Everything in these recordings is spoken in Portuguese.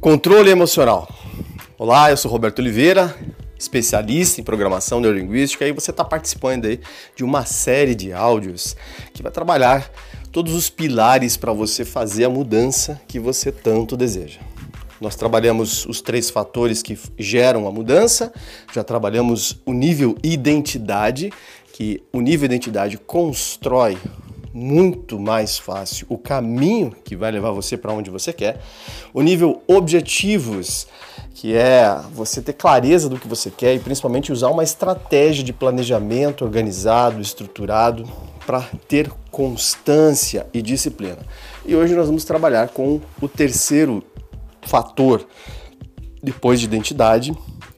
Controle emocional. Olá, eu sou Roberto Oliveira, especialista em programação neurolinguística e você está participando aí de uma série de áudios que vai trabalhar todos os pilares para você fazer a mudança que você tanto deseja. Nós trabalhamos os três fatores que geram a mudança, já trabalhamos o nível identidade, que o nível identidade constrói muito mais fácil o caminho que vai levar você para onde você quer. O nível objetivos, que é você ter clareza do que você quer e principalmente usar uma estratégia de planejamento organizado, estruturado para ter constância e disciplina. E hoje nós vamos trabalhar com o terceiro fator, depois de identidade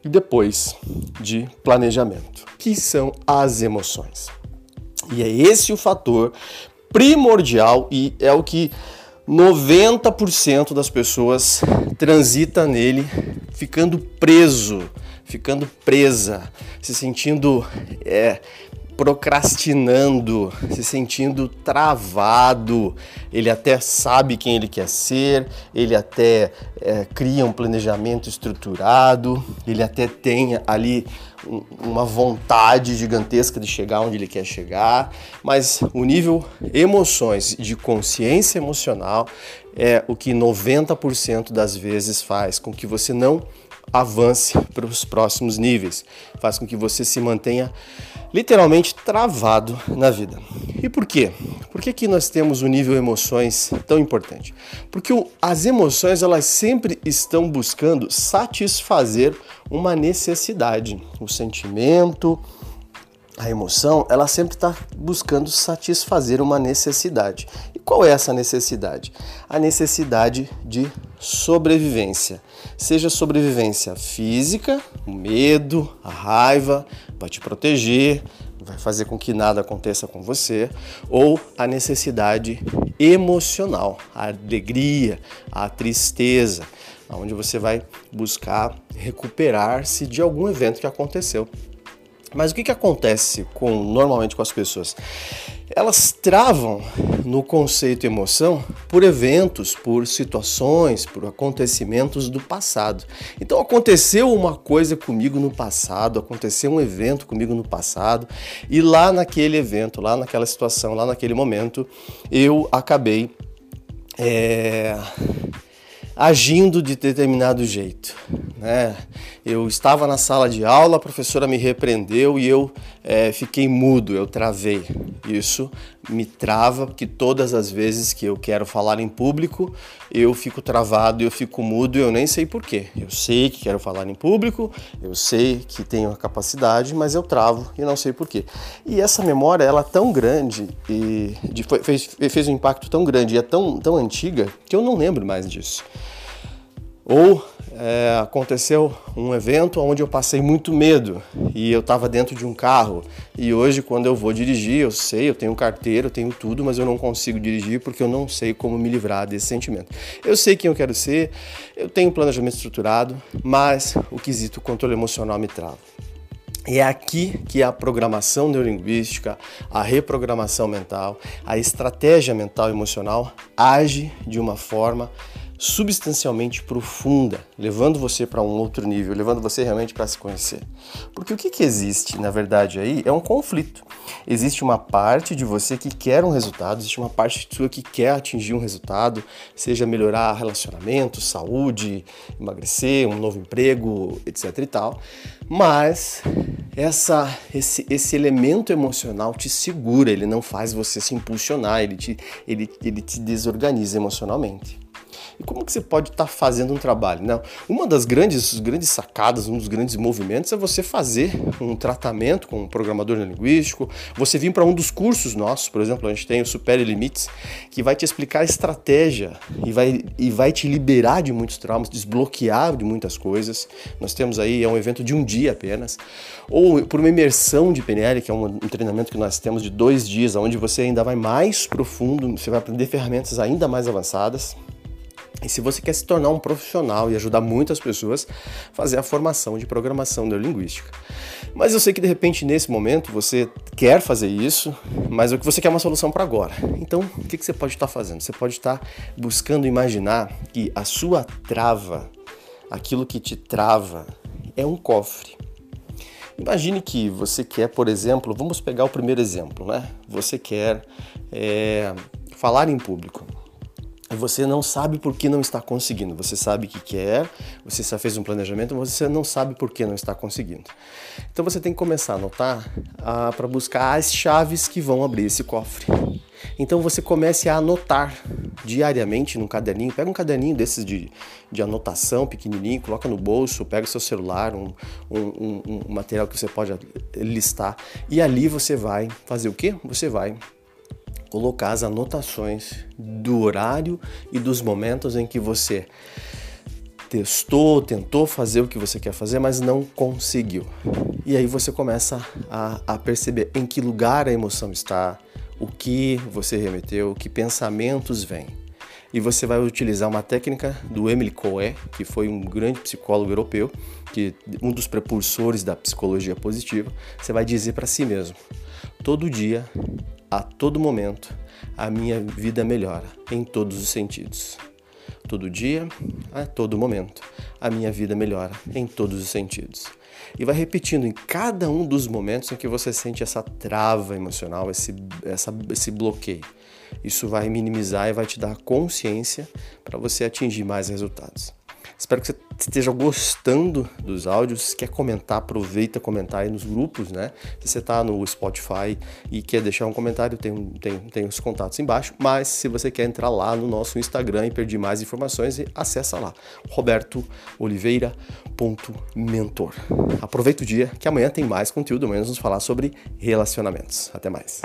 e depois de planejamento, que são as emoções. E é esse o fator primordial e é o que 90% das pessoas transita nele ficando preso, ficando presa, se sentindo é, procrastinando, se sentindo travado. Ele até sabe quem ele quer ser, ele até é, cria um planejamento estruturado, ele até tem ali uma vontade gigantesca de chegar onde ele quer chegar, mas o nível emoções de consciência emocional é o que 90% das vezes faz com que você não avance para os próximos níveis, faz com que você se mantenha literalmente travado na vida. E por quê? Por que, que nós temos o um nível emoções tão importante? Porque o, as emoções elas sempre estão buscando satisfazer uma necessidade, o sentimento, a emoção, ela sempre está buscando satisfazer uma necessidade. E qual é essa necessidade? A necessidade de sobrevivência. Seja sobrevivência física, o medo, a raiva, vai te proteger, vai fazer com que nada aconteça com você, ou a necessidade emocional, a alegria, a tristeza, onde você vai buscar recuperar-se de algum evento que aconteceu. Mas o que, que acontece com normalmente com as pessoas? Elas travam no conceito emoção por eventos, por situações, por acontecimentos do passado. Então aconteceu uma coisa comigo no passado, aconteceu um evento comigo no passado, e lá naquele evento, lá naquela situação, lá naquele momento, eu acabei é, agindo de determinado jeito. Né? Eu estava na sala de aula, a professora me repreendeu e eu é, fiquei mudo, eu travei. Isso me trava, porque todas as vezes que eu quero falar em público, eu fico travado, eu fico mudo e eu nem sei porquê. Eu sei que quero falar em público, eu sei que tenho a capacidade, mas eu travo e não sei porquê. E essa memória, ela é tão grande e de, fez, fez um impacto tão grande e é tão, tão antiga que eu não lembro mais disso. Ou é, aconteceu um evento onde eu passei muito medo e eu estava dentro de um carro. E hoje, quando eu vou dirigir, eu sei, eu tenho carteira, eu tenho tudo, mas eu não consigo dirigir porque eu não sei como me livrar desse sentimento. Eu sei quem eu quero ser, eu tenho um planejamento estruturado, mas o quesito controle emocional me trava. E é aqui que a programação neurolinguística, a reprogramação mental, a estratégia mental e emocional age de uma forma substancialmente profunda, levando você para um outro nível, levando você realmente para se conhecer. Porque o que, que existe, na verdade, aí é um conflito. Existe uma parte de você que quer um resultado, existe uma parte sua que quer atingir um resultado, seja melhorar relacionamento, saúde, emagrecer, um novo emprego, etc e tal. Mas essa, esse, esse elemento emocional te segura, ele não faz você se impulsionar, ele te, ele, ele te desorganiza emocionalmente. E como que você pode estar tá fazendo um trabalho? Não, uma das grandes, grandes sacadas, um dos grandes movimentos é você fazer um tratamento com um programador linguístico, você vir para um dos cursos nossos, por exemplo, a gente tem o Supere Limites, que vai te explicar a estratégia e vai, e vai te liberar de muitos traumas, desbloquear de muitas coisas. Nós temos aí, é um evento de um dia apenas, ou por uma imersão de PNL, que é um, um treinamento que nós temos de dois dias, onde você ainda vai mais profundo, você vai aprender ferramentas ainda mais avançadas. E se você quer se tornar um profissional e ajudar muitas pessoas, fazer a formação de programação neurolinguística. Mas eu sei que de repente nesse momento você quer fazer isso, mas o que você quer é uma solução para agora. Então, o que você pode estar fazendo? Você pode estar buscando imaginar que a sua trava, aquilo que te trava, é um cofre. Imagine que você quer, por exemplo, vamos pegar o primeiro exemplo, né? Você quer é, falar em público você não sabe por que não está conseguindo. Você sabe que quer, você já fez um planejamento, mas você não sabe por que não está conseguindo. Então você tem que começar a anotar ah, para buscar as chaves que vão abrir esse cofre. Então você comece a anotar diariamente num caderninho. Pega um caderninho desses de, de anotação pequenininho, coloca no bolso, pega o seu celular, um, um, um material que você pode listar. E ali você vai fazer o quê? Você vai colocar as anotações do horário e dos momentos em que você testou, tentou fazer o que você quer fazer, mas não conseguiu. E aí você começa a, a perceber em que lugar a emoção está, o que você remeteu, que pensamentos vêm. E você vai utilizar uma técnica do Emily Coe, que foi um grande psicólogo europeu, que um dos precursores da psicologia positiva. Você vai dizer para si mesmo: todo dia a todo momento, a minha vida melhora em todos os sentidos. Todo dia, a todo momento, a minha vida melhora em todos os sentidos. E vai repetindo em cada um dos momentos em que você sente essa trava emocional, esse, essa, esse bloqueio. Isso vai minimizar e vai te dar consciência para você atingir mais resultados. Espero que você esteja gostando dos áudios. Se quer comentar, aproveita comentar aí nos grupos, né? Se você está no Spotify e quer deixar um comentário, tem, tem, tem os contatos embaixo. Mas se você quer entrar lá no nosso Instagram e pedir mais informações, acessa lá, robertooliveira.mentor. Aproveita o dia que amanhã tem mais conteúdo, amanhã nós vamos falar sobre relacionamentos. Até mais.